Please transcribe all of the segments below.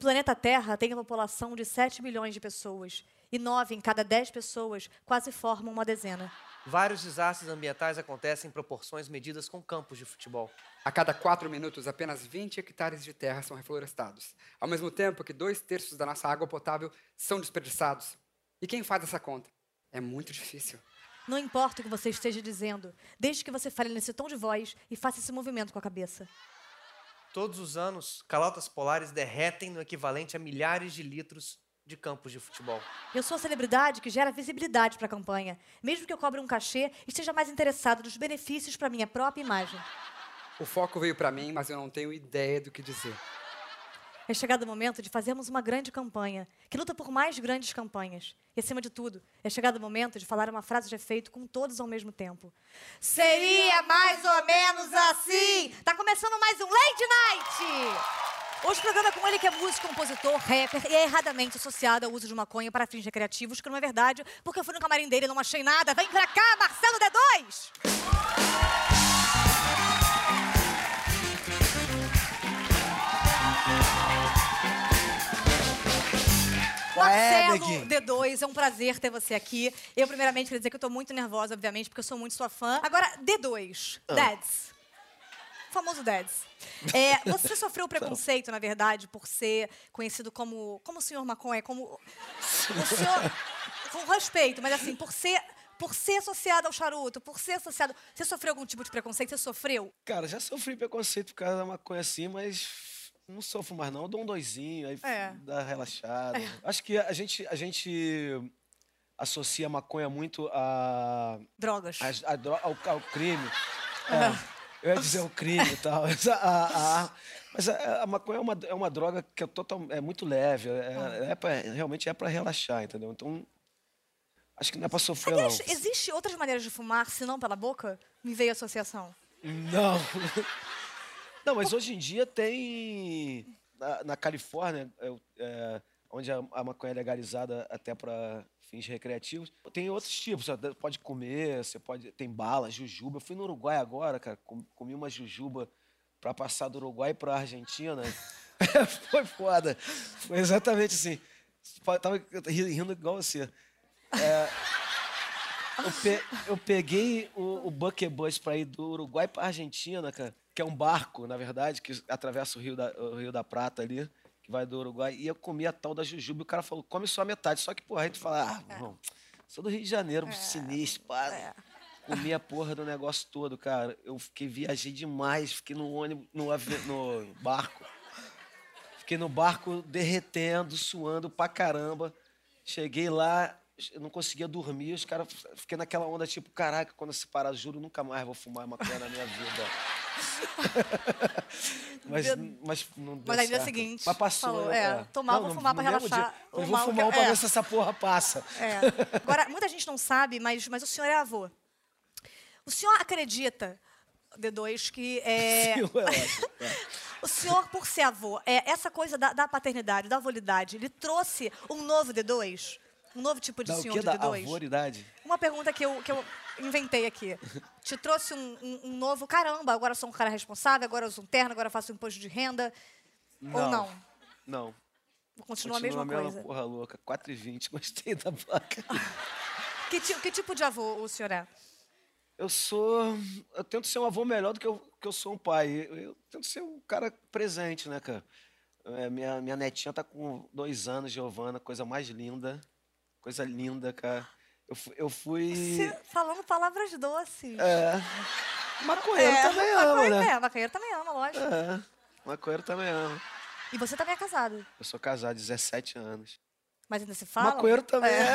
planeta Terra tem a população de 7 bilhões de pessoas. E 9 em cada 10 pessoas quase formam uma dezena. Vários desastres ambientais acontecem em proporções medidas com campos de futebol. A cada quatro minutos, apenas 20 hectares de terra são reflorestados, ao mesmo tempo que dois terços da nossa água potável são desperdiçados. E quem faz essa conta? É muito difícil. Não importa o que você esteja dizendo, desde que você fale nesse tom de voz e faça esse movimento com a cabeça. Todos os anos, calotas polares derretem no equivalente a milhares de litros de campos de futebol. Eu sou a celebridade que gera visibilidade para a campanha, mesmo que eu cobre um cachê e esteja mais interessado nos benefícios para minha própria imagem. O foco veio para mim, mas eu não tenho ideia do que dizer. É chegado o momento de fazermos uma grande campanha, que luta por mais grandes campanhas. E, acima de tudo, é chegado o momento de falar uma frase de efeito com todos ao mesmo tempo. Seria mais ou menos assim! Tá começando mais um Late Night! Hoje o programa é com ele que é músico, compositor, rapper e é erradamente associado ao uso de maconha para fins recreativos, que não é verdade, porque eu fui no camarim dele e não achei nada. Vem pra cá, Marcelo D2! Marcelo neguinho? D2, é um prazer ter você aqui. Eu, primeiramente, queria dizer que eu tô muito nervosa, obviamente, porque eu sou muito sua fã. Agora, D2, Ah. Dads. O famoso Dads. É, você sofreu preconceito, na verdade, por ser conhecido como. Como o senhor maconha, como. O senhor. Com respeito, mas assim, por ser. Por ser associado ao charuto, por ser associado. Você sofreu algum tipo de preconceito? Você sofreu? Cara, já sofri preconceito por causa da maconha assim, mas não sofro mais não. Eu dou um doisinho, aí É. dá relaxada. Acho que a gente, a gente associa a maconha muito a, Drogas. a- a dro- ao, ao crime. É, eu ia dizer o crime e tal. Mas a, a- mas a, maconha é uma, é uma droga que é, total, é muito leve. É, é pra- realmente é para relaxar, entendeu? Então, acho que não é para sofrer, não. Aliás, existe outras maneiras de fumar, senão pela boca? Me veio a associação. Não. Não, mas hoje em dia tem. Na, na Califórnia, é, onde a, a maconha é legalizada até para fins recreativos, tem outros tipos. Você pode comer, você pode. Tem bala, jujuba. Eu fui no Uruguai agora, cara. com- Comi uma jujuba para passar do Uruguai para Argentina. Foi foda. Foi exatamente assim. Tava ri- rindo igual você. Eu, pe- eu peguei o, o Bucket Bus pra ir do Uruguai pra Argentina, cara, que é um barco, na verdade, que atravessa o Rio da, o Rio da Prata ali, que vai do Uruguai, e eu comi a tal da jujuba, e o cara falou, come só a metade. Só que, porra, a gente fala, ah, irmão, sou do Rio de Janeiro, sinistro, pá. Comi a porra do negócio todo, cara. Eu fiquei, viajei demais, fiquei no ônibus, no, avi- no barco. Fiquei no barco derretendo, suando pra caramba. Cheguei lá, eu não conseguia dormir, os caras. Fiquei naquela onda, tipo, caraca, quando se parar, juro, nunca mais vou fumar maconha na minha vida. mas, mas não deu Mas aí no dia certo. seguinte, Mas passou. falou, é, tomar, vou no- fumar pra no mesmo relaxar, dia, Eu vou fumar que- pra é. ver se essa porra passa. É. Agora, muita gente não sabe, mas, mas o senhor é avô. O senhor acredita, D2, que é. Sim, eu acho. O senhor, por ser avô, é, essa coisa da, da paternidade, da avolidade, ele trouxe um novo D2? Um novo tipo de o senhor quê? de Da D2? avoridade? Uma pergunta que eu, que eu inventei aqui. Te trouxe um, um- um novo caramba, agora sou um cara responsável, agora eu uso um terno, agora faço imposto de renda. Ou não? Não. Continua, a Continua mesma coisa. porra louca. 4,20. Gostei da placa. Que, ti- que tipo de avô o senhor é? Eu sou. Eu tento ser um avô melhor do que eu, que eu sou um pai. Eu, eu tento ser um cara presente, né, cara? É, minha, minha netinha tá com dois anos, Giovana, coisa mais linda. Coisa linda, cara. Eu, eu fui. Você falando palavras doces. É. Maconheiro também ama, maconheiro, né? É, maconheiro também ama, lógico. É. Maconheiro também ama. E você também é casado. Eu sou casado, 17 anos. Mas ainda se fala? Maconheiro também é.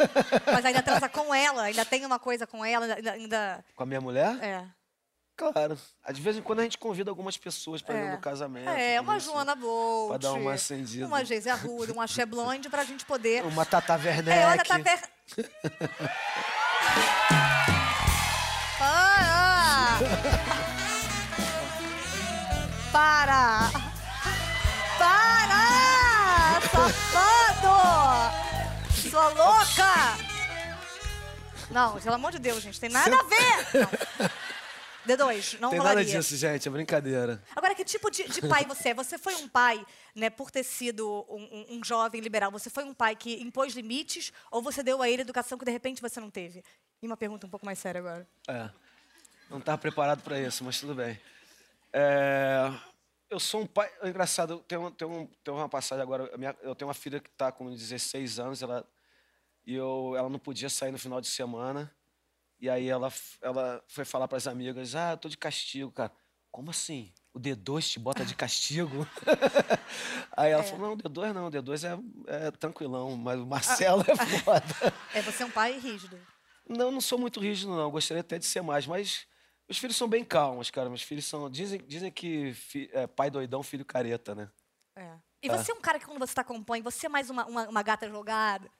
Mas ainda transa com ela, ainda tem uma coisa com ela, ainda. ainda- Com a minha mulher? É. Claro. De vez em quando a gente convida algumas pessoas pra ir É. no casamento. É, uma isso. Joana Bolt. Pra dar uma acendida. Uma Geise Arruda, uma Axé Blonde, pra gente poder. Uma Tata Werneck. É, olha, tá ver... Para! Para! Para! Safado! Sua louca! Não, pelo amor de Deus, gente, tem nada a ver! Não. D2, não Tem rolaria. nada disso, gente, é brincadeira. Agora, que tipo de, de pai você é? Você foi um pai, né, por ter sido um, um- um jovem liberal, você foi um pai que impôs limites ou você deu a ele educação que de repente você não teve? E uma pergunta um pouco mais séria agora. É. Não estava preparado para isso, mas tudo bem. É, eu sou um pai. É engraçado, tem, um, tem, um, tem uma passagem agora. minha- eu tenho uma filha que está com 16 anos, ela, e eu, ela não podia sair no final de semana. E aí ela, ela foi falar para as amigas: Ah, tô de castigo, cara. Como assim? O D2 te bota de castigo? aí ela falou: Não, D2 não, D2 é, é tranquilão, mas o Marcelo é foda. É, você é um pai rígido. Não, não sou muito rígido, não. Gostaria até de ser mais, mas meus filhos são bem calmos, cara. Meus filhos são. Dizem, dizem que fi- é, pai doidão, filho careta, né? É. E você é um cara que quando você tá acompanha, você é mais uma, uma, uma gata jogada?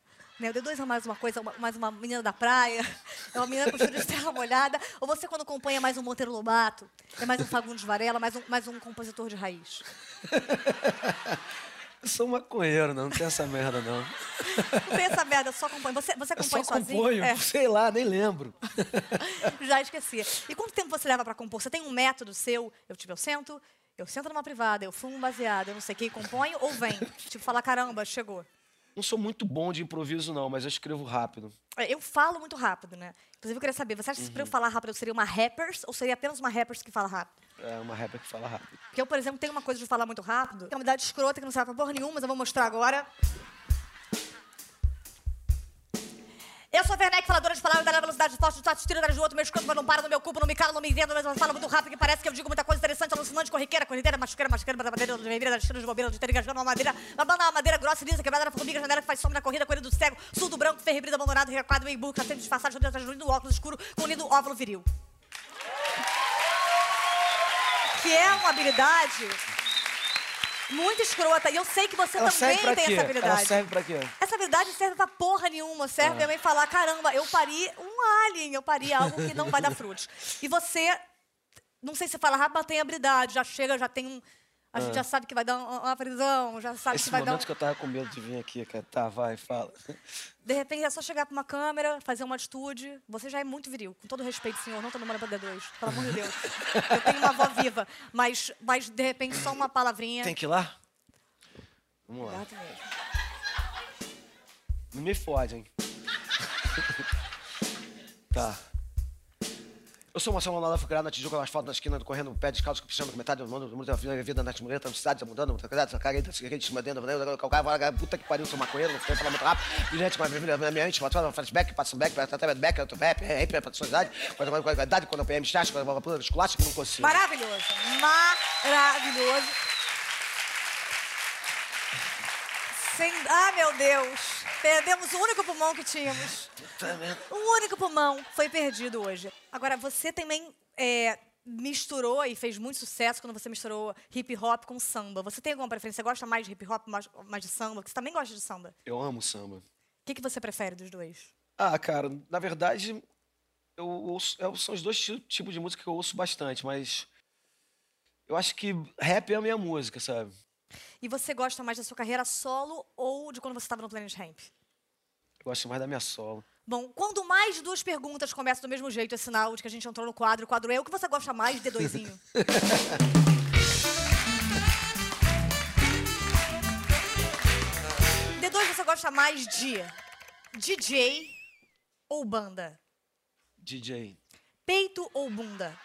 Né? O D2 é mais uma coisa, uma- mais uma menina da praia, é uma menina com cheiro de terra molhada. Ou você, quando acompanha, é mais um Monteiro Lobato, é mais um Fagundes Varela, mais um, mais um compositor de raiz? Eu sou maconheiro, não, não tem essa merda, não. Não tem essa merda, só acompanha. Você, você Eu só acompanha sozinho? componho, É, sei lá, nem lembro. já esqueci. E quanto tempo você leva pra compor? Você tem um método seu? Eu, tipo, eu sento, eu sento numa privada, eu fumo um baseado, eu não sei o que, e componho, ou vem? Tipo, falar, caramba, chegou. Não sou muito bom de improviso, não, mas eu escrevo rápido. É, Eu falo muito rápido, né? Inclusive, eu queria saber, você acha que pra eu falar rápido eu seria uma rappers ou seria apenas uma rappers que fala rápido? É uma rapper que fala rápido. Porque eu, por exemplo, tenho uma coisa de falar muito rápido, que é uma idade escrota que não serve pra porra nenhuma, mas eu vou mostrar agora. Eu sou a Werneck, faladora de palavras, da velocidade forte, de tato, tira de outro, meu escudo, mas não para no meu cubo, não me calo, não me entendo, mas eu falo muito rápido, que parece que eu digo muita coisa interessante, alucinante, corriqueira, corrideira, machuqueira, machuqueira, madeira, de bebeira, das tiras de bobeira, de ter engasgando uma madeira, babando uma madeira grossa, lisa, quebrada na formiga, janela que faz sombra na corrida, corrida do cego, surdo branco, ferrebrida, abandonado, recuado, meio burro, cacete disfarçado, de atrás do óculos escuro, com lindo óvulo viril. Que é uma habilidade muito escrota. E eu sei que você Ela também tem quê? essa habilidade. Ela serve pra quê? Essa habilidade serve pra porra nenhuma. Serve pra mim falar, caramba, eu pari um alien, eu pari algo que não vai dar frutos. E você, não sei se fala rápido, mas tem habilidade. Já chega, já tem um... A gente já sabe que vai dar uma, prisão, já sabe Esse que vai dar um... momento que eu tava com medo de vir aqui, cara. Tá, vai, fala. De repente é só chegar pra uma câmera, fazer uma atitude. Você já é muito viril. Com todo respeito, senhor, não tô namorando pra D2. Pelo amor de Deus. Eu tenho uma avó viva. Mas, mas de repente, só uma palavrinha. Tem que ir lá? Vamos lá. Gato mesmo. Não me fode, hein? tá. Eu sou Marcelo Ronaldo, fui criado na Tijuca, no asfalto, na esquina, correndo, pé descalço, pisando com metade do mundo, do mundo da vida, na muleta, na cidade, tá mudando, tá casado, tá cagando, tá cigarrete, cima dentro, o cara vai, puta que pariu, sou maconheiro, não foi falar muito rápido, brilhante, mas na minha mente, passando, flashback, passa um back, até back, outro rap, é, rap, pra sua idade, quando qualidade, quando a PM estática, quando a puta esculacha, que não consigo. Maravilhoso. Maravilhoso. Sem... Ah, meu Deus. Perdemos o único pulmão que tínhamos. O único pulmão foi perdido hoje. Agora, você também é, misturou e fez muito sucesso quando você misturou hip hop com samba. Você tem alguma preferência? Você gosta mais de hip hop, mais, mais de samba? Porque você também gosta de samba. Eu amo samba. O que, que você prefere dos dois? Ah, cara, na verdade, eu ouço, eu- são os dois ti- tipos de música que eu ouço bastante, mas eu acho que rap é a minha música, sabe? E você gosta mais da sua carreira solo ou de quando você estava no Planet Ramp? Eu gosto mais da minha solo. Bom, quando mais de duas perguntas começam do mesmo jeito, é sinal de que a gente entrou no quadro. O quadro é o que você gosta mais de D2zinho? D2 você gosta mais de DJ ou banda? DJ, Peito ou bunda?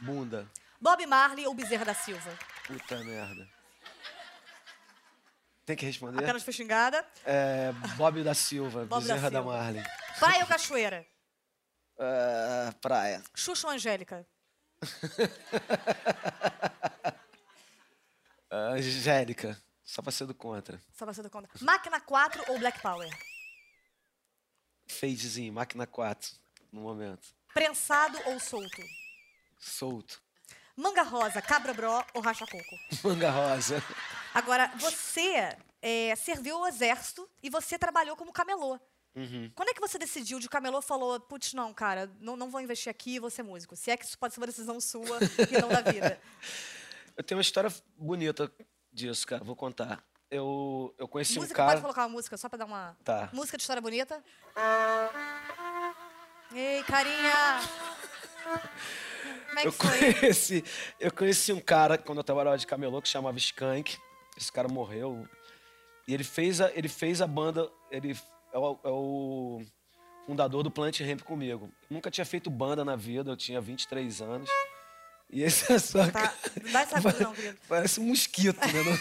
bunda, Bob Marley ou Bezerra da Silva? puta merda. Tem que responder? Apenas foi xingada. É, Bob da Silva, Bob da Bezerra da, Silva. Marley. Praia ou cachoeira? É, praia. Xuxa ou Angélica? Angélica, só pra ser do contra. Só pra ser do conta. Máquina 4 ou Black Power? Fadezinho, máquina 4, no momento. Prensado ou solto? Solto. Manga rosa, cabra bró ou racha coco? Manga rosa. Agora, você é, serviu ao exército e você trabalhou como camelô. Uhum. Quando é que você decidiu de camelô falou, putz, não, cara, não, não vou investir aqui, vou ser músico? Se é que isso pode ser uma decisão sua e não da vida. Eu tenho uma história bonita disso, cara. Vou contar. Eu, eu conheci música, um cara. pode colocar uma música só pra dar uma. Tá. Música de história bonita. Ei, carinha! Como é que Eu foi? conheci, eu conheci um cara quando eu trabalhava de camelô que chamava Skank. Esse cara morreu. E ele fez a, ele fez a banda. Ele é o, é o fundador do Planet Ramp comigo. Nunca tinha feito banda na vida, eu tinha 23 anos. E esse é só. Tá. Não dá essa coisa não, querido. Parece um mosquito, né?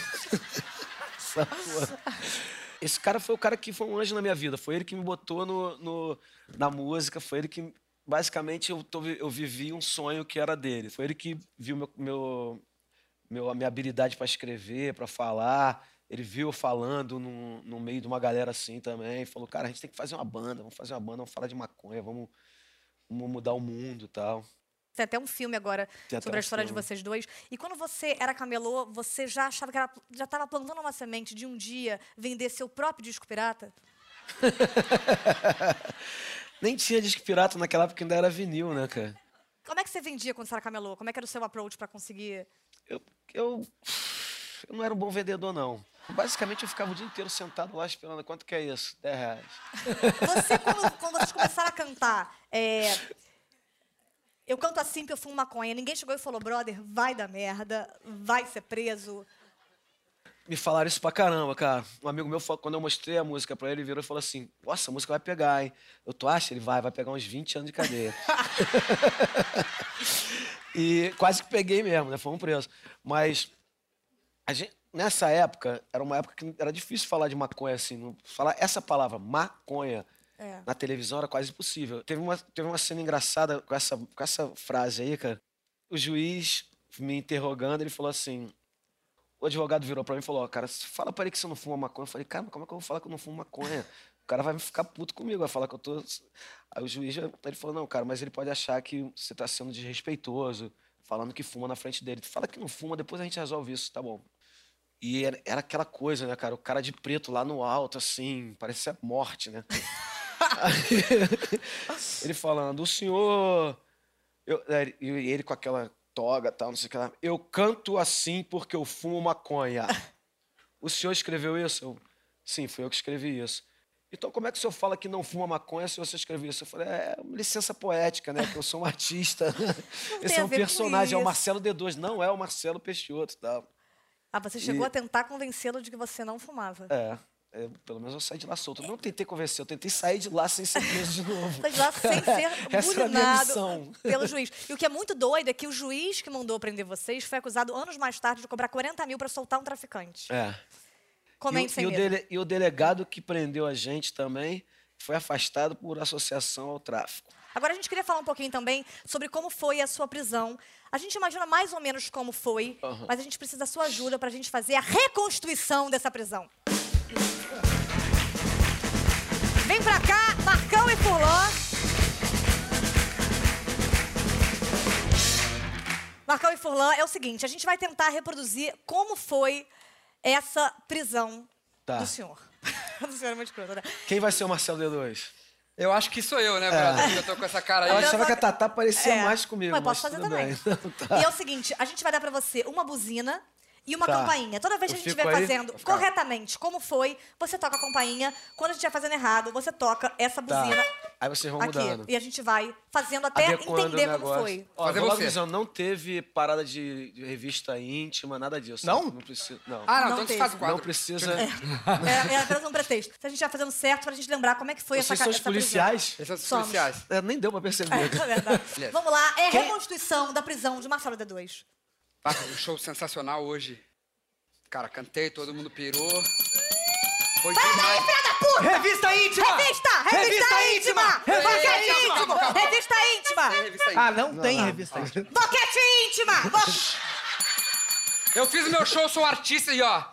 Esse cara foi o cara que foi um anjo na minha vida. Foi ele que me botou no, no- na música. Foi ele que, basicamente, eu, tô eu vivi um sonho que era dele. Foi ele que viu meu, meu, meu- a minha habilidade para escrever, para falar. Ele viu eu falando no, no meio de uma galera assim também. Falou, cara, a gente tem que fazer uma banda. Vamos fazer uma banda, vamos falar de maconha, vamos, vamos mudar o mundo e tal. Tem até um filme agora Tem sobre a um história de filme. vocês dois. E quando você era camelô, você já achava que era, já estava plantando uma semente de um dia vender seu próprio disco pirata? Nem tinha disco pirata naquela época, ainda era vinil, né, cara? Como é que você vendia quando você era camelô? Como é que era o seu approach para conseguir? Eu, eu, eu não era um bom vendedor, não. Basicamente, eu ficava o dia inteiro sentado lá esperando. Quanto que é isso? 10 reais. Você, quando, quando vocês começaram a cantar, é, eu canto assim porque eu fumo maconha. Ninguém chegou e falou, brother, vai dar merda, vai ser preso. Me falaram isso pra caramba, cara. Um amigo meu, quando eu mostrei a música pra ele, ele virou e falou assim: Nossa, a música vai pegar, hein? Eu tô acha? Ele vai, vai pegar uns 20 anos de cadeia. e quase que peguei mesmo, né? Fomos presos. Mas a gente- nessa época, era uma época que era difícil falar de maconha assim. não- falar essa palavra, maconha, É. na televisão era quase impossível. Teve uma, teve uma cena engraçada com essa, com essa frase aí, cara. O juiz me interrogando, ele falou assim: o advogado virou pra mim e falou: Ó, cara, fala pra ele que você não fuma maconha. Eu falei: Cara, mas como é que eu vou falar que eu não fumo maconha? O cara vai ficar puto comigo, vai falar que eu tô. Aí o juiz já- ele falou: Não, cara, mas ele pode achar que você tá sendo desrespeitoso, falando que fuma na frente dele. Fala que não fuma, depois a gente resolve isso, tá bom. E era, era aquela coisa, né, cara? O cara de preto lá no alto, assim, parecia morte, né? Ele falando, o senhor. Eu, é, e ele com aquela toga tal, não sei o que lá. Eu canto assim porque eu fumo maconha. O senhor escreveu isso? Eu, Sim, fui eu que escrevi isso. Então, como é que o senhor fala que não fuma maconha se você escreveu isso? Eu falei, é uma licença poética, né? Que eu sou um artista. Esse é um personagem, é o. Marcelo D2. Não é o Marcelo Peixoto, tá? Ah, você chegou E- a tentar convencê-lo de que você não fumava. É, é, pelo menos eu saí de lá solto. Eu não tentei convencer, eu tentei sair de lá sem ser preso de novo. Sai de lá sem ser bulinado missão. pelo juiz. E o que é muito doido é que o juiz que mandou prender vocês foi acusado anos mais tarde de cobrar 40 mil para soltar um traficante. É. Comente e, o- sem e o dele- e o delegado que prendeu a gente também foi afastado por associação ao tráfico. Agora a gente queria falar um pouquinho também sobre como foi a sua prisão. A gente imagina mais ou menos como foi, Aham. mas a gente precisa da sua ajuda para a gente fazer a reconstituição dessa prisão. Vem pra cá, Marcão e Furlan. Marcão e Furlan, é o seguinte, a gente vai tentar reproduzir como foi essa prisão Tá. do senhor. do senhor é muito escroto, né? Quem vai ser o Marcelo D2? Eu acho que sou eu, né, brother? Eu tô com essa cara Eu aí. achava que a Tatá parecia É. mais comigo. Mas posso mas fazer também. bem. Tá. E é o seguinte, a gente vai dar pra você uma buzina e uma Tá. campainha. Toda vez que Eu a gente estiver fazendo corretamente como foi, você toca a campainha. Quando a gente estiver fazendo errado, você toca essa Tá. buzina Aí vocês vão aqui. mudando. E a gente vai fazendo até Adequando entender como foi. Ó, Fazer você. avisando, não teve parada de, de revista íntima, nada disso. Não? Não precisa. Não. Ah, não, Não então teve. quadro. não precisa. É, é apenas um pretexto. Se a gente vai fazendo certo pra gente lembrar como é que foi Vocês essa são ca- os essa prisão. policiais? Esses são os policiais. É, nem deu pra perceber. É verdade. Beleza. Vamos lá, é a reconstituição da prisão de Marcelo D2. Ah, um show sensacional hoje. Cara, cantei, todo mundo pirou. Foi demais. Revista íntima! Revista! Revista, íntima! Revista Boquete íntima! calma. Revista íntima! Tem revista aí. Ah, não, tem revista íntima. Boquete íntima! Eu fiz o meu show, sou um artista e ó.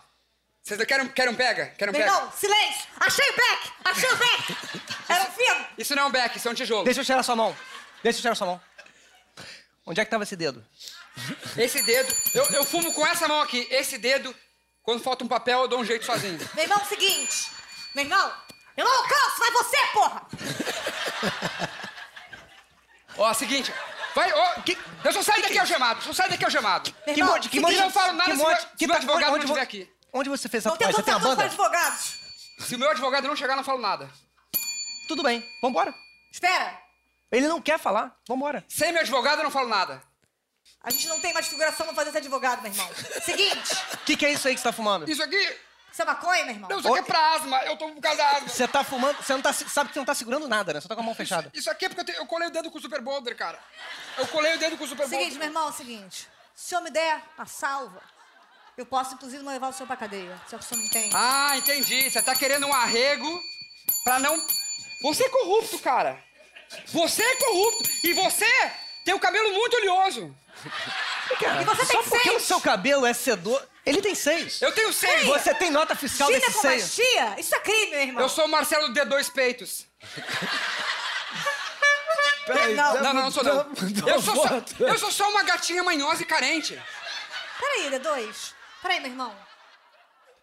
Vocês querem, querem um pega? Querem um pega? irmão, silêncio! Achei o back! Achei o back! Era um fino! Isso não é um back, isso é um tijolo. Deixa eu cheirar sua mão. Deixa eu cheirar sua mão. Onde é que tava esse dedo? Esse dedo, eu, eu fumo com essa mão aqui. Esse dedo, quando falta um papel, eu dou um jeito sozinho. Meu irmão, seguinte. Meu irmão, eu não alcanço, vai você, porra! Ó, seguinte. Vai, ó, que- eu só saio daqui algemado, só saio daqui algemado. Meu Que irmão, monte, que seguinte, monte, eu não falo nada que se meu- monte, se que meu tá- advogado não onde, estiver vo- aqui. Onde você fez essa Não tem coisa? Você tem a computador para banda? advogados. Se o meu advogado não chegar, eu não falo nada. Tudo bem, vambora. Espera. Ele não quer falar, vambora. Sem meu advogado, eu não falo nada. A gente não tem mais figuração pra fazer esse advogado, meu irmão. Seguinte, O que, que é isso aí que você tá fumando? Isso aqui, isso é maconha, meu irmão? não, isso aqui é pra asma. Eu tô por causa da asma. Você tá fumando, você não tá, sabe que você não tá segurando nada, né? Você tá com a mão fechada. Isso aqui é porque eu, te- eu colei o dedo com o Super Boulder, cara. Eu colei o dedo com o Super Seguinte, Boulder. meu irmão, é o seguinte. Se o senhor me der a salva, eu posso, inclusive, não levar o senhor pra cadeia. Se o senhor não entende. Ah, entendi. Você tá querendo um arrego pra não. Você é corrupto, cara. Você é corrupto. E você tem o cabelo muito oleoso. E você Só tem porque o seis. seu cabelo é sedor. Ele tem seis. Eu tenho seis. Você tem nota fiscal desse com seis. mastia? Isso é crime, meu irmão. Eu sou o Marcelo D2 Peitos. Peraí, Não. Não, não, não sou não. Eu sou, só, eu sou só uma gatinha manhosa e carente. Peraí, D2. Peraí, meu irmão.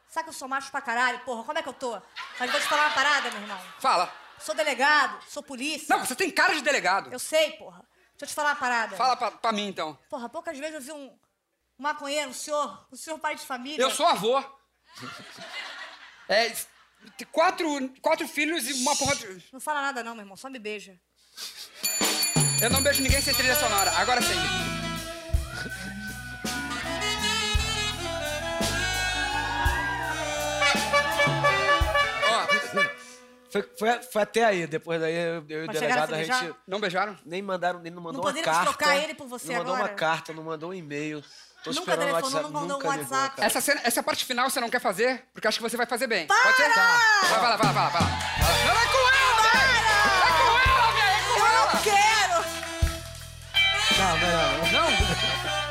Sabe que eu sou macho pra caralho? Porra, como é que eu tô? Mas vou te falar uma parada, meu irmão. Fala. Sou delegado, sou polícia. Não, você tem cara de delegado. Eu sei, porra. Deixa eu te falar uma parada. Fala pra, pra mim, então. Porra, poucas vezes eu vi um, um maconheiro, um senhor, um senhor pai de família. Eu sou avô. É, quatro, quatro filhos e uma porra de... Não fala nada não, meu irmão, só me beija. Eu não beijo ninguém sem trilha sonora. Agora sim. Foi, foi, foi até aí, depois daí eu, eu e o a delegado, a gente não beijaram? nem mandaram, nem não mandou Não uma carta. trocar ele por você Não mandou agora? uma carta, não mandou um e-mail. Tô Nunca esperando telefonou, WhatsApp, não mandou um nunca ligou, WhatsApp. cara. Essa, cena- essa parte final você não quer fazer? Porque acho que você vai fazer bem. Para! Pode? Tá. Vai, vai lá, vai lá, vai lá. Vai lá. Não é com ela, velho! É com ela, velho! É com Eu ela! não quero! Não, não, não. Não!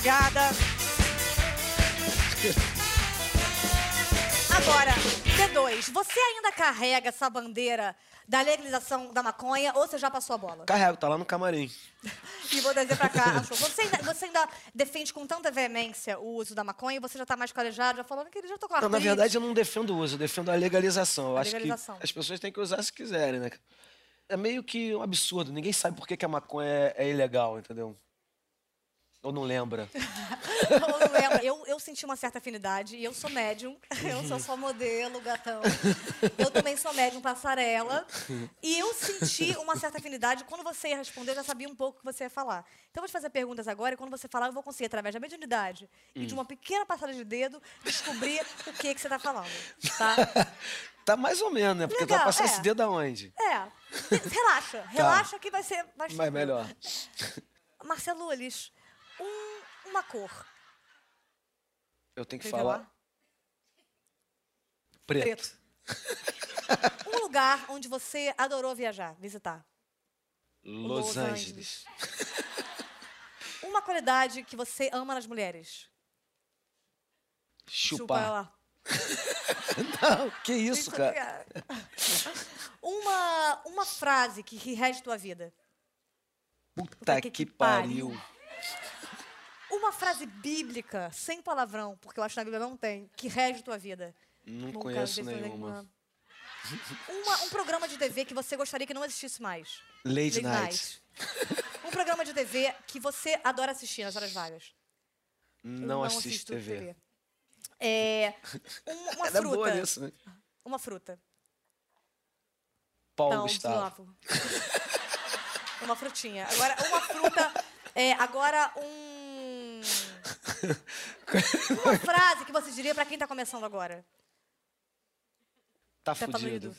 Obrigada. Agora, D2, você ainda carrega essa bandeira da legalização da maconha ou você já passou a bola? Carrego, tá lá no camarim. E vou trazer pra cá. Você ainda, você ainda defende com tanta veemência o uso da maconha você já tá mais calejado, já falando que ele já tô com Não, na verdade, eu não defendo o uso, eu defendo a legalização. Eu A acho legalização. que as pessoas têm que usar se quiserem, né? É meio que um absurdo. Ninguém sabe por que, que a maconha é, é ilegal, entendeu? Ou não lembra. Eu, não lembro. eu, eu senti uma certa afinidade e eu sou médium. Eu sou só modelo, gatão. Eu também sou médium passarela. E eu senti uma certa afinidade. Quando você ia responder, eu já sabia um pouco o que você ia falar. Então, eu vou te fazer perguntas agora e quando você falar, eu vou conseguir, através da mediunidade e de uma pequena passada de dedo, descobrir o que, que você está falando. Tá? Tá mais ou menos, né? Porque tu Legal, vai passar é. esse dedo aonde? É. Relaxa. Relaxa que vai ser. Vai Mas melhor. Marcelo Ulis, um- uma cor. Eu tenho que Quer falar preto. Preto. Um lugar onde você adorou viajar, visitar. Los, Los Angeles. Uma qualidade que você ama nas mulheres. Chupar. ela. Não, que isso, Isso, cara? Uma, uma frase que, que rege tua vida. Puta que, pariu. Uma frase bíblica, sem palavrão, porque eu acho que na Bíblia não tem, que rege tua vida. Não Nunca conheço defendeu nenhuma. Uma- um programa de TV que você gostaria que não existisse mais. Lady Late Night. Um programa de TV que você adora assistir nas horas vagas. Eu Não, assisto TV. É, um- uma Ela é fruta. boa nisso, né? Uma fruta. Paulo Não. Gustavo. uma frutinha. Agora, uma fruta. É, agora, um. Uma frase que você diria pra quem tá começando agora. Tá Tá fudido.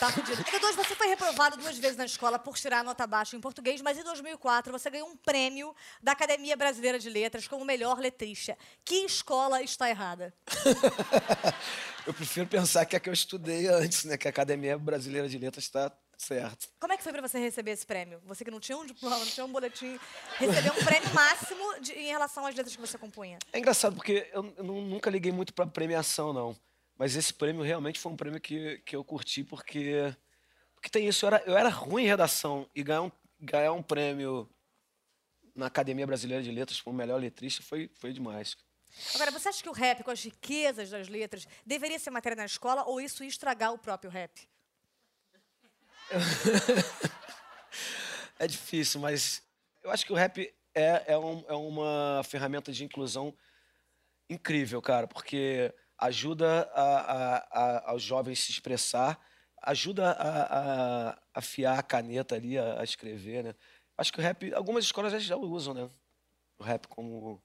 Tá fudido. Então, você foi reprovado duas vezes na escola por tirar nota baixa em português, mas em 2004 você ganhou um prêmio da Academia Brasileira de Letras como melhor letrista. Que escola está errada? Eu prefiro pensar que é que eu estudei antes, né? Que a Academia Brasileira de Letras está certo. Como é que foi pra você receber esse prêmio? Você que não tinha um diploma, não tinha um boletim, recebeu um prêmio máximo de- em relação às letras que você compunha. É engraçado porque eu, eu nu- nunca liguei muito pra premiação, não. Mas esse prêmio realmente foi um prêmio que, que eu curti porque. Porque tem isso, eu era, eu era ruim em redação e ganhar um, ganhar um prêmio na Academia Brasileira de Letras como melhor letrista foi, foi demais. Agora, você acha que o rap, com as riquezas das letras, deveria ser matéria na escola ou isso ia estragar o próprio rap? É difícil, mas eu acho que o rap é, é, um- é uma ferramenta de inclusão incrível, cara, porque ajuda a- a- a- aos jovens se expressar, ajuda a, afiar a caneta ali, a, escrever, né? Acho que o rap, algumas escolas já usam, né? O rap como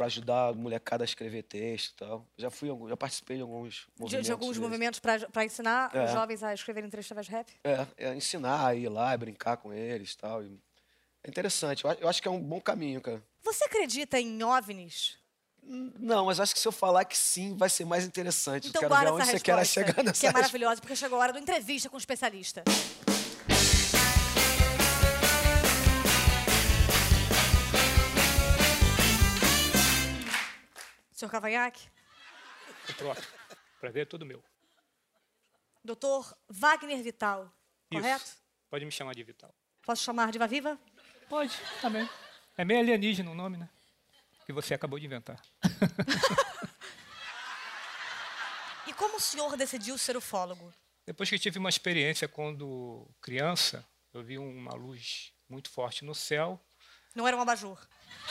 para ajudar a molecada a escrever texto e tal. Já fui, já participei de alguns De, movimentos. de alguns desses. movimentos para ensinar É. os jovens a escreverem através de rap? É, é ensinar a ir lá, brincar com eles e tal. e É interessante. Eu, acho que é um bom caminho, cara. Você acredita em OVNIs? Hum, Não, mas acho que se eu falar que sim, vai ser mais interessante. Então eu quero ver onde você quer chegar nessa que é maravilhosa, porque chegou a hora do entrevista com o especialista. Senhor Cavanhaque, O próprio. Prazer é todo meu. doutor Wagner Vital, Isso. correto? Pode me chamar de Vital. Posso chamar de Vaviva? Pode, também. É meio alienígena o nome, né? Que você acabou de inventar. E como o senhor decidiu ser ufólogo? Depois que tive uma experiência quando criança, eu vi uma luz muito forte no céu. Não era um abajur.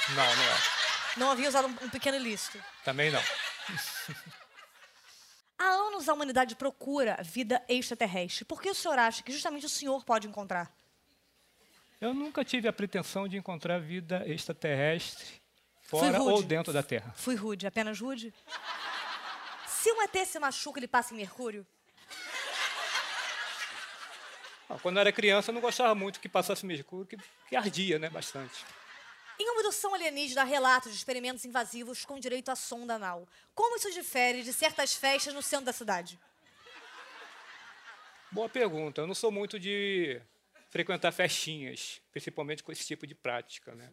Não, não é. Não havia usado um, pequeno ilícito. Também não. Há anos a humanidade procura vida extraterrestre. Por que o senhor acha que justamente o senhor pode encontrar? Eu nunca tive a pretensão de encontrar vida extraterrestre fora ou dentro da Terra. Fui rude, apenas rude? Se um ET se machuca, ele passa em Mercúrio? Quando eu era criança, eu não gostava muito que passasse mercúrio, que, que ardia, né? Bastante. Em uma abdução alienígena, há relatos de experimentos invasivos com direito à sonda anal. Como isso difere de certas festas no centro da cidade? Boa pergunta. Eu não sou muito de frequentar festinhas, principalmente com esse tipo de prática, né?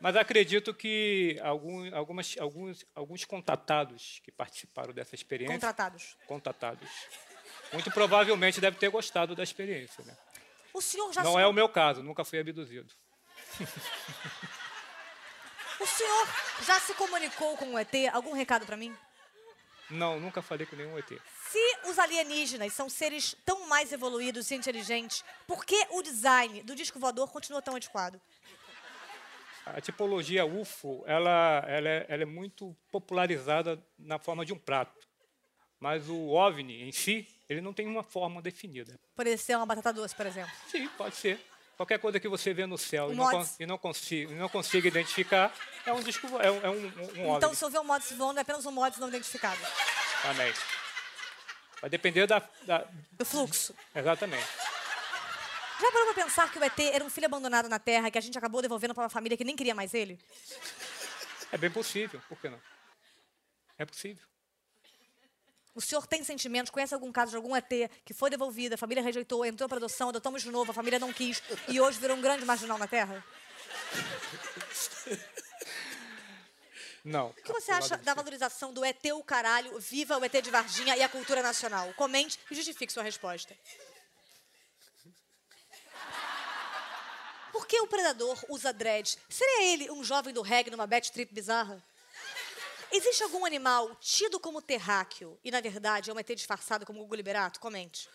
Mas acredito que algum, algumas, alguns, alguns contatados que participaram dessa experiência, Contratados. contatados, muito provavelmente devem ter gostado da experiência, né? O senhor já Não se... é o meu caso, nunca fui abduzido. O senhor já se comunicou com o ET? Algum recado pra mim? Não, nunca falei com nenhum ET. Se os alienígenas são seres tão mais evoluídos e inteligentes, por que o design do disco voador continua tão adequado? A tipologia UFO, ela, ela, é, ela é muito popularizada na forma de um prato. Mas o OVNI em si, ele não tem uma forma definida. Poderia ser uma batata doce, por exemplo. Sim, pode ser. Qualquer coisa que você vê no céu Um e não, e não, consiga, não consiga identificar, é um disco, é um, é um, um Então, se eu ver um mods voando, é apenas um mods não identificado. também. Vai depender da, da- Do fluxo. Exatamente. Já parou pra pensar que o ET era um filho abandonado na Terra que a gente acabou devolvendo pra uma família que nem queria mais ele? É bem possível, por que não? É possível. O senhor tem sentimentos? Conhece algum caso de algum ET que foi devolvido, a família rejeitou, entrou para adoção, adotamos de novo, a família não quis e hoje virou um grande marginal na Terra? Não. O que você acha da valorização do ET o caralho, viva o ET de Varginha e a cultura nacional? Comente e justifique sua resposta. Por que o predador usa dreads? Seria ele um jovem do reggae numa bad trip bizarra? Existe algum animal tido como terráqueo e, na verdade, é um ET disfarçado como Gugu Liberato? Comente.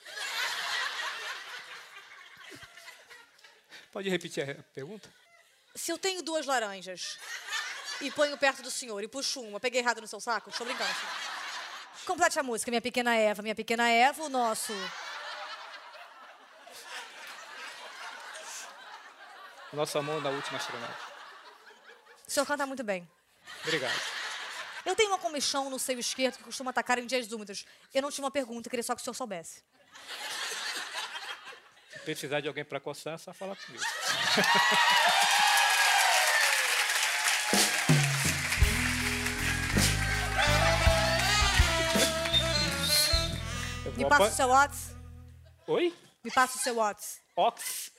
Pode repetir a pergunta? Se eu tenho duas laranjas e ponho perto do senhor e puxo uma, peguei errado no seu saco? Estou brincando. Complete a música, minha pequena Eva. Minha pequena Eva, o nosso. Nosso amor na última astronauta. O senhor canta muito bem. Obrigado. Eu tenho uma comichão no seio esquerdo que costuma atacar em dias úmidos. Eu não tinha uma pergunta, queria só que o senhor soubesse. Se precisar de alguém para coçar, é só falar comigo. Me passa o seu Whats. Oi? Me passa o seu Whats. Ox?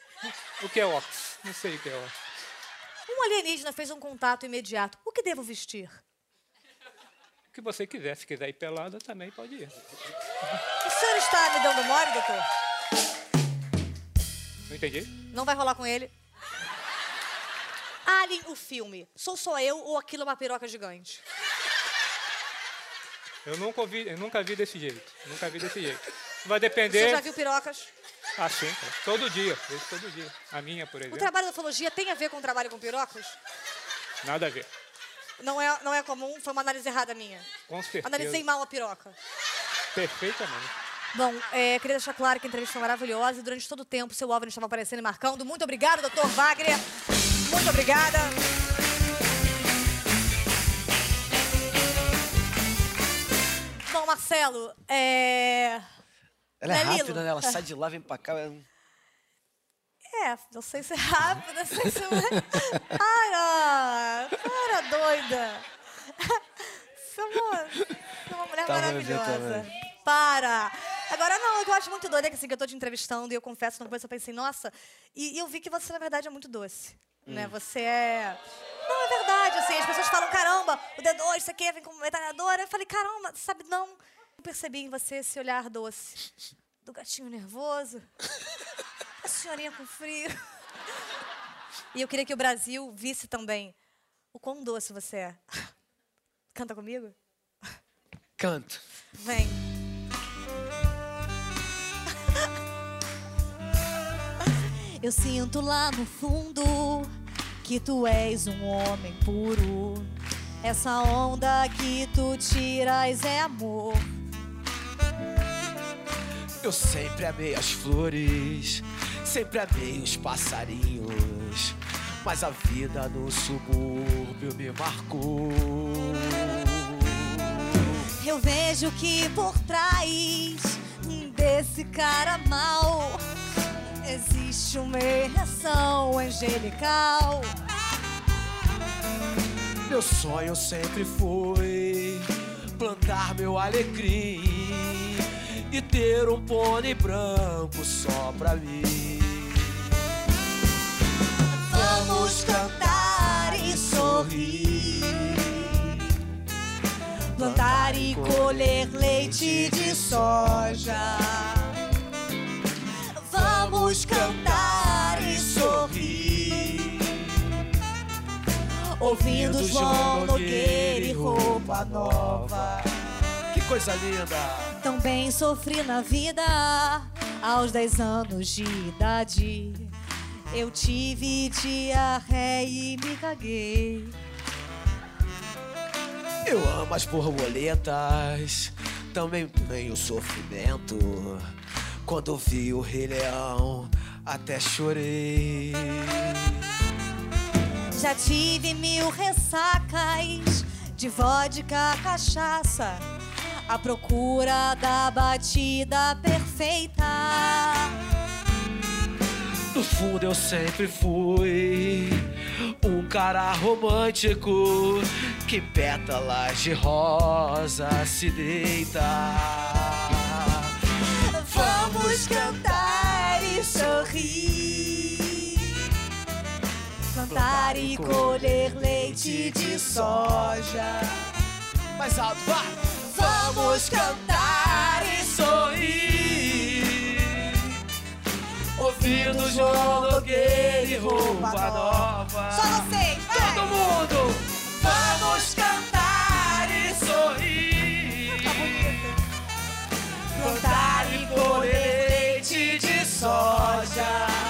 O que é Ox? Não sei o que é Ox. Um alienígena fez um contato imediato. O que devo vestir? O que você quiser. Se quiser ir pelada, também pode ir. O senhor está me dando mole, doutor? Não entendi? Não vai rolar com ele. Alien, o filme. Sou só eu ou aquilo é uma piroca gigante? Eu nunca, ouvi, eu nunca vi desse jeito. Nunca vi desse jeito. Vai O senhor depender. já viu pirocas? Ah, sim. Todo dia. Vejo todo dia. A minha, por O exemplo. trabalho da ufologia tem a ver com o trabalho com pirocas? Nada a ver. Não é, não é comum, foi uma análise errada minha. Com certeza. Analisei mal a piroca. Perfeitamente. Bom, é, queria deixar claro que a entrevista foi maravilhosa e durante todo o tempo seu OVNI estava aparecendo e marcando. Muito obrigada, doutor Wagner. Muito obrigada. Bom, Marcelo, é... Ela é Lilo? rápida, né? Ela sai de lá, vem pra cá. é- É, não sei se é rápido, não sei se... Para! Para, doida! É uma, é uma mulher Tá, ver maravilhosa. Para! Agora, não, o que eu acho muito doido é que, assim, que eu tô te entrevistando e eu confesso, no começo eu pensei, nossa... E, e eu vi que você, na verdade, é muito doce. Né? Hum. Você é... Não, é verdade, assim, as pessoas falam, caramba, o D2, isso aqui vem como metralhadora. Eu falei, caramba, sabe, não... Eu percebi em você esse olhar doce. Do gatinho nervoso. A senhorinha com frio. E eu queria que o Brasil visse também o quão doce você é. Canta comigo? Canto. Vem. Eu sinto lá no fundo que tu és um homem puro. Essa onda que tu tiras é amor. Eu sempre amei as flores, sempre amei os passarinhos. Mas a vida no subúrbio me marcou. Eu vejo que por trás desse cara mal existe uma ereção angelical. Meu sonho sempre foi plantar meu alecrim e ter um pônei branco só pra mim. Vamos cantar e sorrir. Plantar e colher leite de soja. Vamos cantar e sorrir. Ouvindo João Nogueira e roupa nova. Que coisa linda! Também sofri na vida aos 10 anos de idade. Eu tive diarreia e me caguei. Eu amo as borboletas, também tenho sofrimento. Quando vi o Rei Leão, até chorei. Já tive mil ressacas de vodka, cachaça, à procura da batida perfeita. No fundo eu sempre fui um cara romântico que pétalas de rosa se deita. Vamos cantar e sorrir. Plantar e colher leite de soja. Mais alto, vai! Vamos cantar e sorrir. Ouvindo João Nogueira e roupa nova. Só vocês, vai! Todo mundo! Vamos cantar e sorrir. Tá. Plantar e colher leite de soja.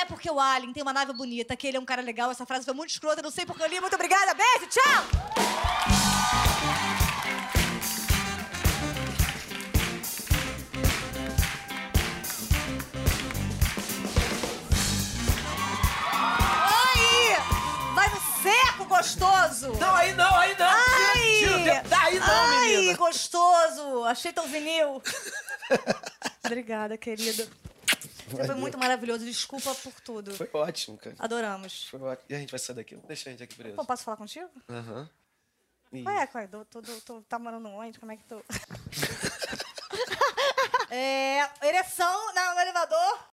É porque o Alien tem uma nave bonita que ele é um cara legal. Essa frase foi muito escrota, não sei porque eu li. Muito obrigada, beijo, tchau. Aí! Vai no seco, gostoso! Não, aí não, aí não. Ai! Tira o dedo daí não, Ai, menina. gostoso! Achei teu vinil. Obrigada, querida. Você foi muito maravilhoso. Desculpa por tudo. Foi ótimo, cara. Adoramos. Foi ótimo. E a gente vai sair daqui? Deixa a gente aqui preso. Pô, posso falar contigo? Aham. Ih. Ué, ué, tô, tô, tô- tô- tá morando onde? Como é que tô? é, ereção no elevador.